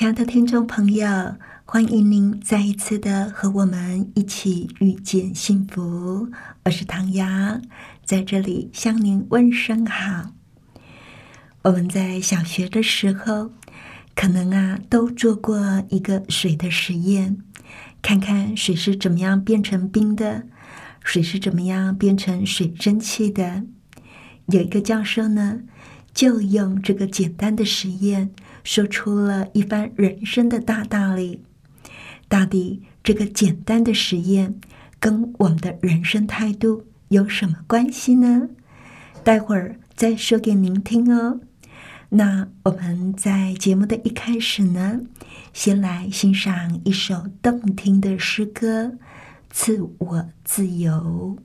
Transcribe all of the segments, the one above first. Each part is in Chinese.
亲爱的听众朋友，欢迎您再一次的和我们一起遇见幸福。我是唐瑶，在这里向您问声好。我们在小学的时候，可能啊都做过一个水的实验，看看水是怎么样变成冰的，水是怎么样变成水蒸气的。有一个教授呢，就用这个简单的实验，说出了一番人生的大道理。到底这个简单的实验跟我们的人生态度有什么关系呢？待会儿再说给您听哦。那我们在节目的一开始呢，先来欣赏一首动听的诗歌，《赐我自由》。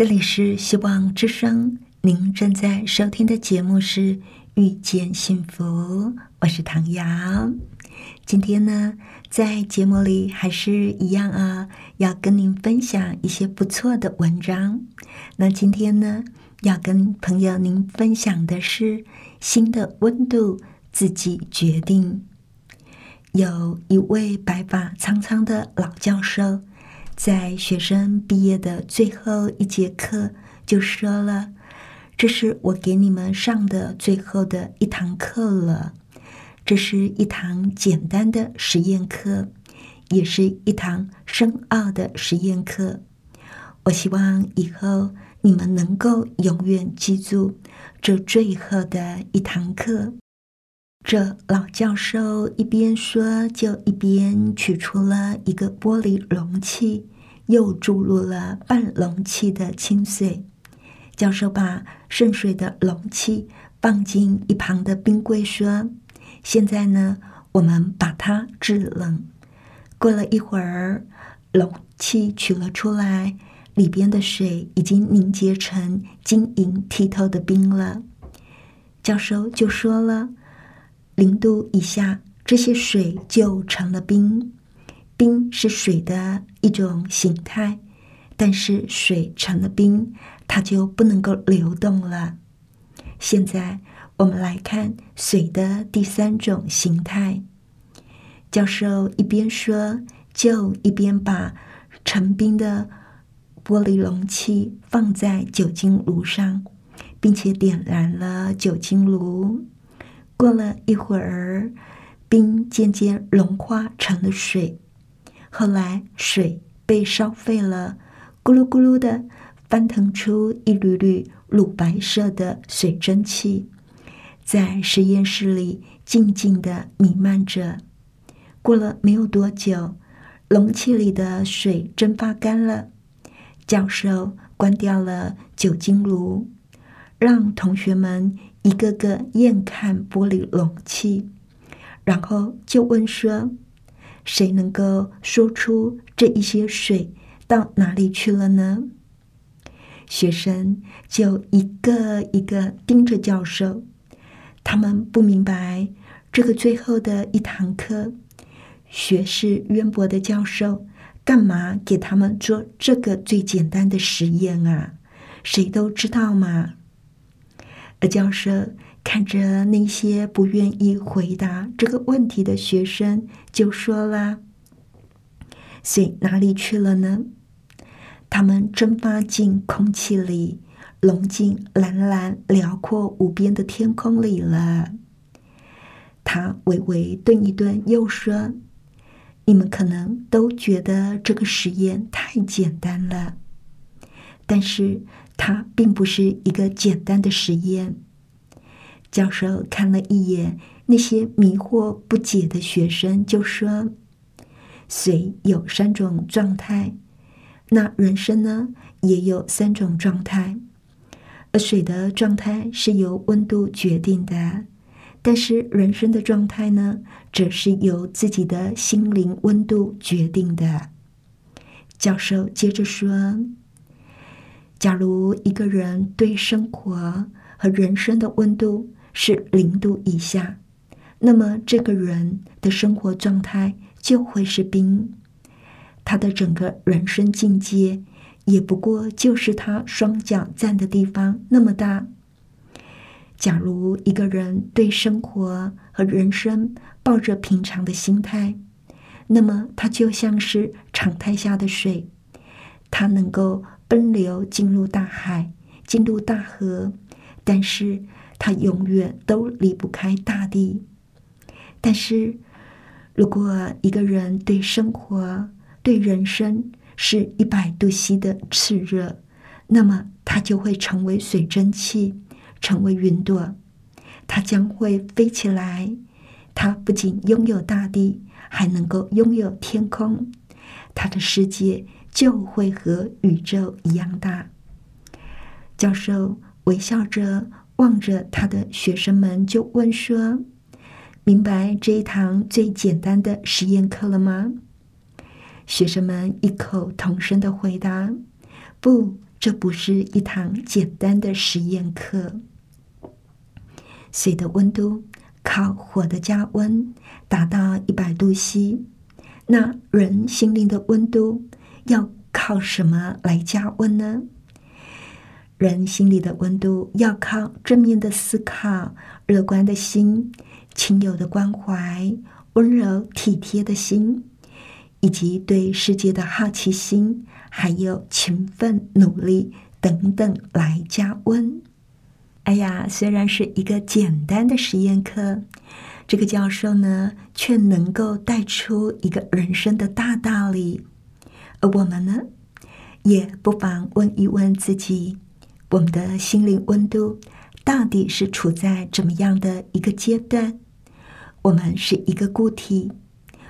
这里是希望之声，您正在收听的节目是《遇见幸福》，我是唐瑶。今天呢，在节目里还是一样啊，要跟您分享一些不错的文章。那今天呢，要跟朋友您分享的是心的温度自己决定。有一位白发苍苍的老教授，在学生毕业的最后一节课就说了：“这是我给你们上的最后的一堂课了。这是一堂简单的实验课，也是一堂深奥的实验课。我希望以后你们能够永远记住这最后的一堂课。”这老教授一边说，就一边取出了一个玻璃容器，又注入了半容器的清水。教授把渗水的容器放进一旁的冰柜，说：“现在呢，我们把它制冷。”过了一会儿，容器取了出来，里边的水已经凝结成晶莹剔透的冰了。教授就说了。零度以下，这些水就成了冰。冰是水的一种形态，但是水成了冰，它就不能够流动了。现在我们来看水的第三种形态。教授一边说，就一边把成冰的玻璃容器放在酒精炉上，并且点燃了酒精炉。过了一会儿，冰渐渐融化成了水。后来水被烧沸了，咕噜咕噜的翻腾出一缕缕乳白色的水蒸气，在实验室里静静的弥漫着。过了没有多久，容器里的水蒸发干了。教授关掉了酒精炉，让同学们。一个个验看玻璃容器，然后就问说：“谁能够说出这一些水到哪里去了呢？”学生就一个一个盯着教授，他们不明白这个最后的一堂课，学识渊博的教授干嘛给他们做这个最简单的实验啊？谁都知道嘛。而教授看着那些不愿意回答这个问题的学生，就说啦：“水哪里去了呢？它们蒸发进空气里，融进蓝蓝辽阔无边的天空里了。”他微微顿一顿，又说：“你们可能都觉得这个实验太简单了，但是……”它并不是一个简单的实验。教授看了一眼那些迷惑不解的学生，就说：“水有三种状态，那人生呢也有三种状态。而水的状态是由温度决定的，但是人生的状态呢，则是由自己的心灵温度决定的。”教授接着说。假如一个人对生活和人生的温度是零度以下，那么这个人的生活状态就会是冰。他的整个人生境界，也不过就是他双脚站的地方那么大。假如一个人对生活和人生抱着平常的心态，那么他就像是常态下的水，它能够奔流进入大海，进入大河，但是它永远都离不开大地。但是，如果一个人对生活、对人生是一百度 C 的炽热，那么他就会成为水蒸气，成为云朵，它将会飞起来。它不仅拥有大地，还能够拥有天空，它的世界就会和宇宙一样大。教授微笑着望着他的学生们，就问说。明白这一堂最简单的实验课了吗？学生们异口同声的回答：“不，这不是一堂简单的实验课。水的温度靠火的加温达到一百度 C，那人心灵的温度要靠什么来加温呢？人心里的温度要靠正面的思考、乐观的心。”亲友的关怀、温柔体贴的心，以及对世界的好奇心，还有勤奋努力等等来加温。哎呀，虽然是一个简单的实验课，这个教授呢，却能够带出一个人生的大道理。而我们呢，也不妨问一问自己：我们的心灵温度。到底是处在怎么样的一个阶段？我们是一个固体，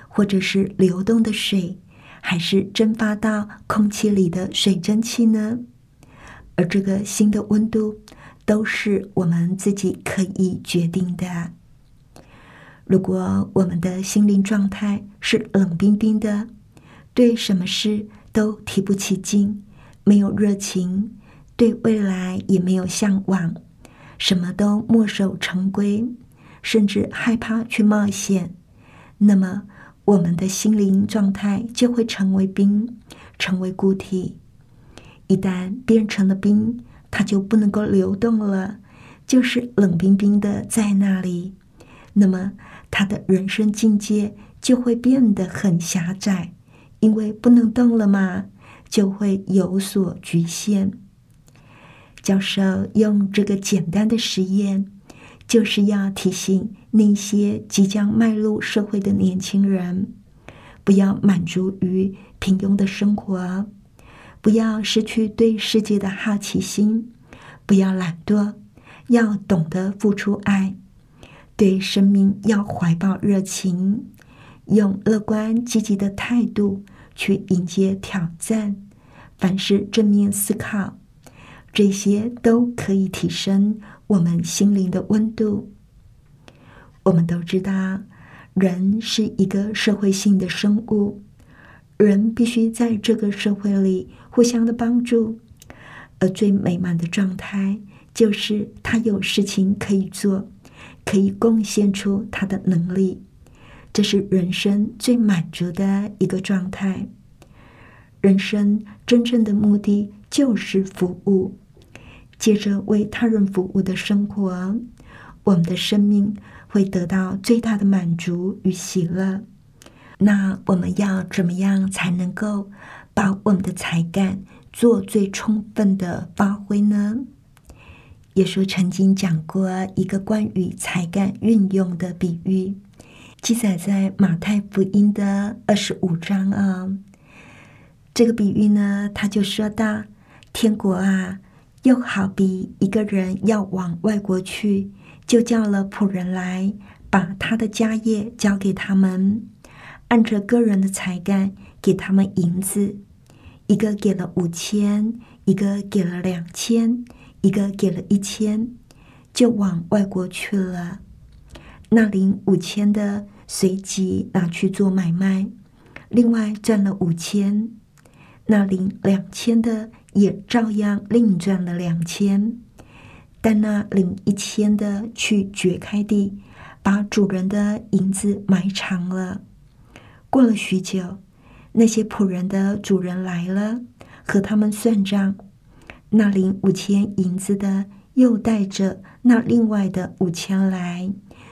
或者是流动的水，还是蒸发到空气里的水蒸气呢？而这个新的温度，都是我们自己可以决定的。如果我们的心灵状态是冷冰冰的，对什么事都提不起劲，没有热情，对未来也没有向往。什么都墨守成规，甚至害怕去冒险，那么我们的心灵状态就会成为冰，成为固体。一旦变成了冰，它就不能够流动了，就是冷冰冰的在那里。那么他的人生境界就会变得很狭窄，因为不能动了嘛，就会有所局限。教授用这个简单的实验，就是要提醒那些即将迈入社会的年轻人，不要满足于平庸的生活，不要失去对世界的好奇心，不要懒惰，要懂得付出爱，对生命要怀抱热情，用乐观积极的态度去迎接挑战，凡事正面思考。这些都可以提升我们心灵的温度。我们都知道，人是一个社会性的生物，人必须在这个社会里互相的帮助。而最美满的状态，就是他有事情可以做，可以贡献出他的能力。这是人生最满足的一个状态。人生真正的目的就是服务。借着为他人服务的生活，我们的生命会得到最大的满足与喜乐。那我们要怎么样才能够把我们的才干做最充分的发挥呢？耶稣曾经讲过一个关于才干运用的比喻，记载在马太福音的二十五章啊。这个比喻呢，他就说到：“天国啊。”又好比一个人要往外国去，就叫了仆人来，把他的家业交给他们，按着个人的才干给他们银子，一个给了五千，一个给了两千，一个给了一千，就往外国去了。那领五千的随即拿去做买卖，另外赚了五千；那领两千的。也照样另赚了两千，但那领一千的去掘开地，把主人的银子埋藏了。过了许久，那些仆人的主人来了，和他们算账。那领五千银子的又带着那另外的五千来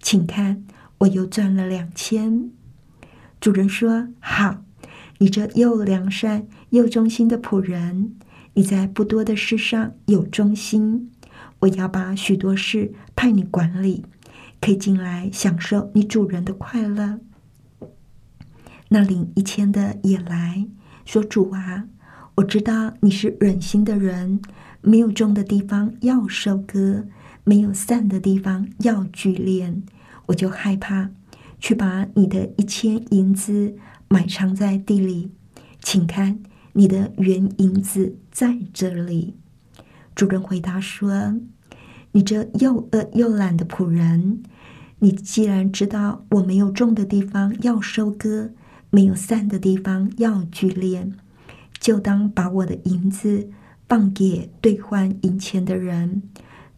请看，我又赚了两千。”主人说：“好，你这又良善又忠心的仆人，你在不多的事上有忠心，我要把许多事派你管理，可以进来享受你主人的快乐。”那领一千的也来说：“主啊，我知道你是忍心的人，没有种的地方要收割，没有散的地方要聚敛，我就害怕，去把你的一千银子埋藏在地里。请看，你的原银子在这里。”主人回答说：“你这又饿又懒的仆人，你既然知道我没有种的地方要收割。”没有散的地方要聚敛，就当把我的银子放给兑换银钱的人，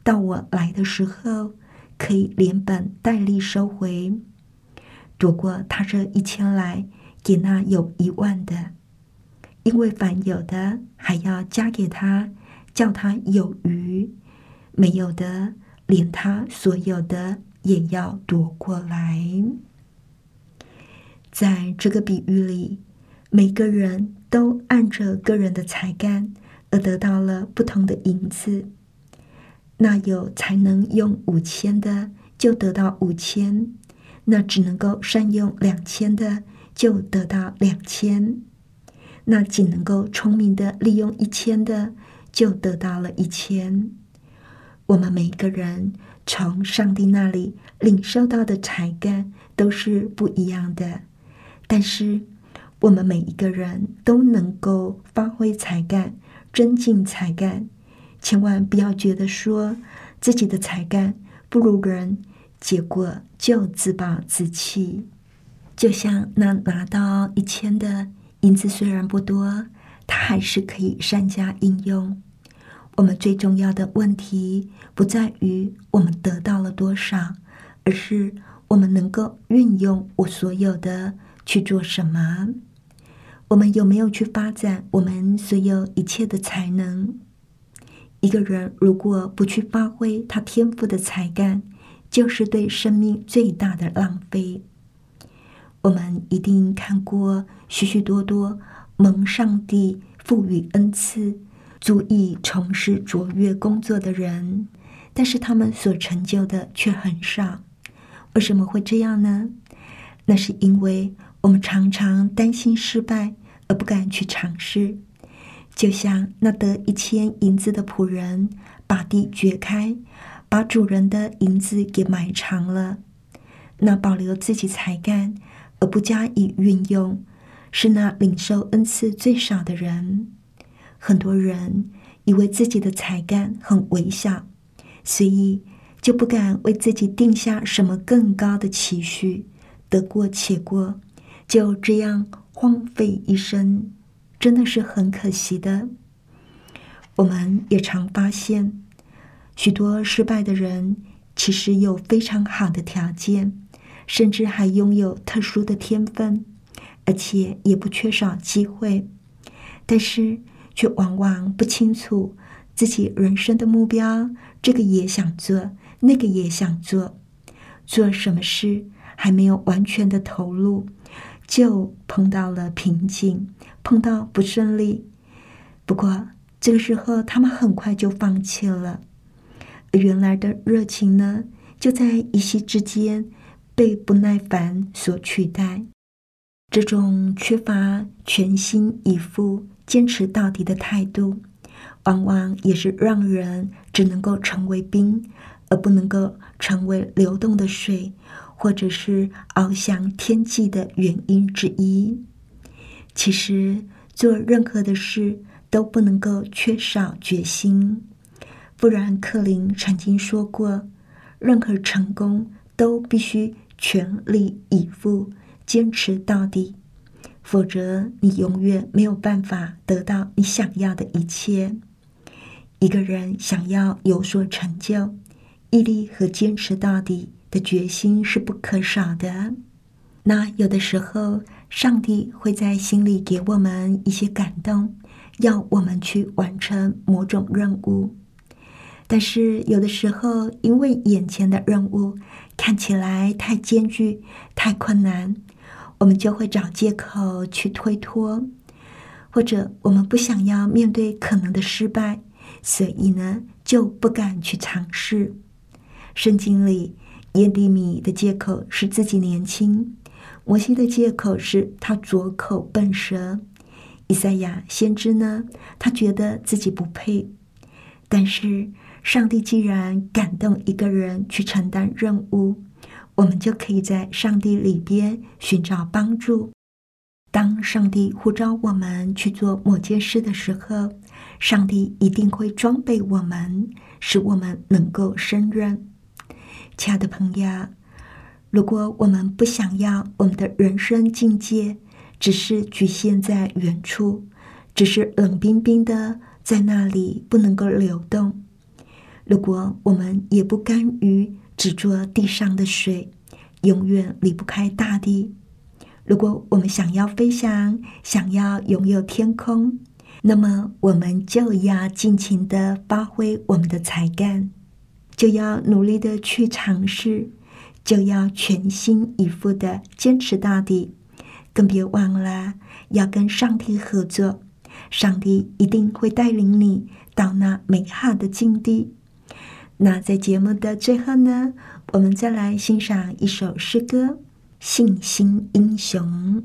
到我来的时候，可以连本带利收回，夺过他这一千来给那有一万的，因为凡有的还要加给他，叫他有余；没有的，连他所有的也要夺过来。在这个比喻里，每个人都按着个人的才干而得到了不同的银子。那有才能用五千的，就得到五千；那只能够善用两千的，就得到两千；那仅能够聪明的利用一千的，就得到了一千。我们每个人从上帝那里领受到的才干都是不一样的。但是，我们每一个人都能够发挥才干，增进才干。千万不要觉得说自己的才干不如人，结果就自暴自弃。就像那拿到一千的银子，虽然不多，它还是可以善加应用。我们最重要的问题不在于我们得到了多少，而是我们能够运用我所有的。去做什么？我们有没有去发展我们所有一切的才能？一个人如果不去发挥他天赋的才干，就是对生命最大的浪费。我们一定看过许许多多蒙上帝赋予恩赐、足以从事卓越工作的人，但是他们所成就的却很少。为什么会这样呢？那是因为。我们常常担心失败而不敢去尝试，就像那得一千银子的仆人把地掘开，把主人的银子给埋藏了。那保留自己才干而不加以运用，是那领受恩赐最少的人。很多人以为自己的才干很微小，所以就不敢为自己定下什么更高的期许，得过且过。就这样荒废一生，真的是很可惜的。我们也常发现，许多失败的人其实有非常好的条件，甚至还拥有特殊的天分，而且也不缺少机会，但是却往往不清楚自己人生的目标。这个也想做，那个也想做，做什么事还没有完全的投入。就碰到了瓶颈，碰到不顺利。不过这个时候，他们很快就放弃了。原来的热情呢，就在一夕之间被不耐烦所取代。这种缺乏全心以赴、坚持到底的态度，往往也是让人只能够成为冰，而不能够成为流动的水。或者是翱翔天际的原因之一，其实做任何的事都不能够缺少决心。富兰克林曾经说过：“任何成功都必须全力以赴，坚持到底，否则你永远没有办法得到你想要的一切。”一个人想要有所成就，毅力和坚持到底的决心是不可少的。那有的时候，上帝会在心里给我们一些感动，要我们去完成某种任务。但是有的时候，因为眼前的任务看起来太艰巨、太困难，我们就会找借口去推脱，或者我们不想要面对可能的失败。所以呢，就不敢去尝试。圣经里耶利米的借口是自己年轻，摩西的借口是他左口笨舌，以赛亚先知呢，他觉得自己不配。但是上帝既然感动一个人去承担任务，我们就可以在上帝里边寻找帮助。当上帝呼召我们去做某件事的时候，上帝一定会装备我们，使我们能够胜任。亲爱的朋友，如果我们不想要我们的人生境界只是局限在远处，只是冷冰冰的在那里不能够流动；如果我们也不甘于只做地上的水，永远离不开大地。如果我们想要飞翔，想要拥有天空，那么我们就要尽情的发挥我们的才干，就要努力的去尝试，就要全心以赴的坚持到底，更别忘了要跟上帝合作，上帝一定会带领你到那美好的境地。那在节目的最后呢，我们再来欣赏一首诗歌。信心英雄。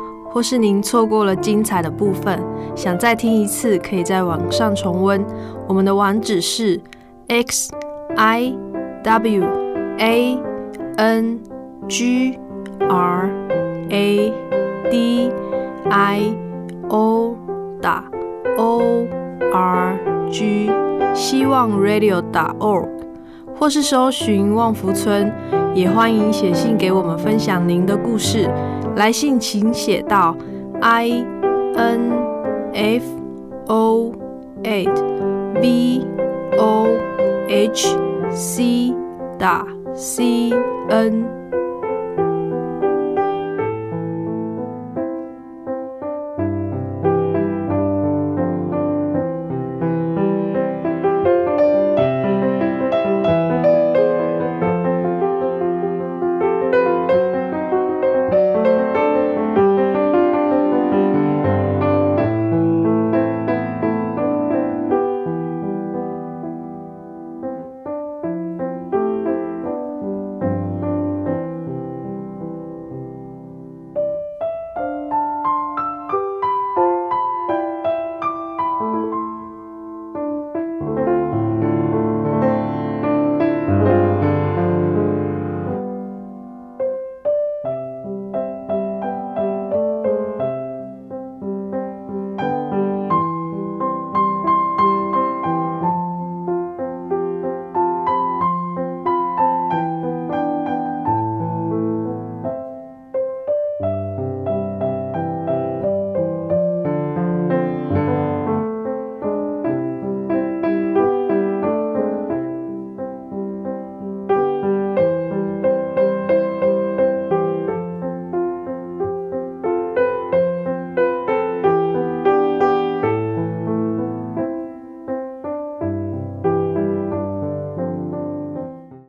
或是您错过了精彩的部分，想再听一次，可以在网上重温。我们的网址是 x i w a n g r a d i o 打 o r g 希望 radio 打 org，或是搜寻旺福村，也欢迎写信给我们分享您的故事。来信请写到 i n f o eight v o h c 打 c n。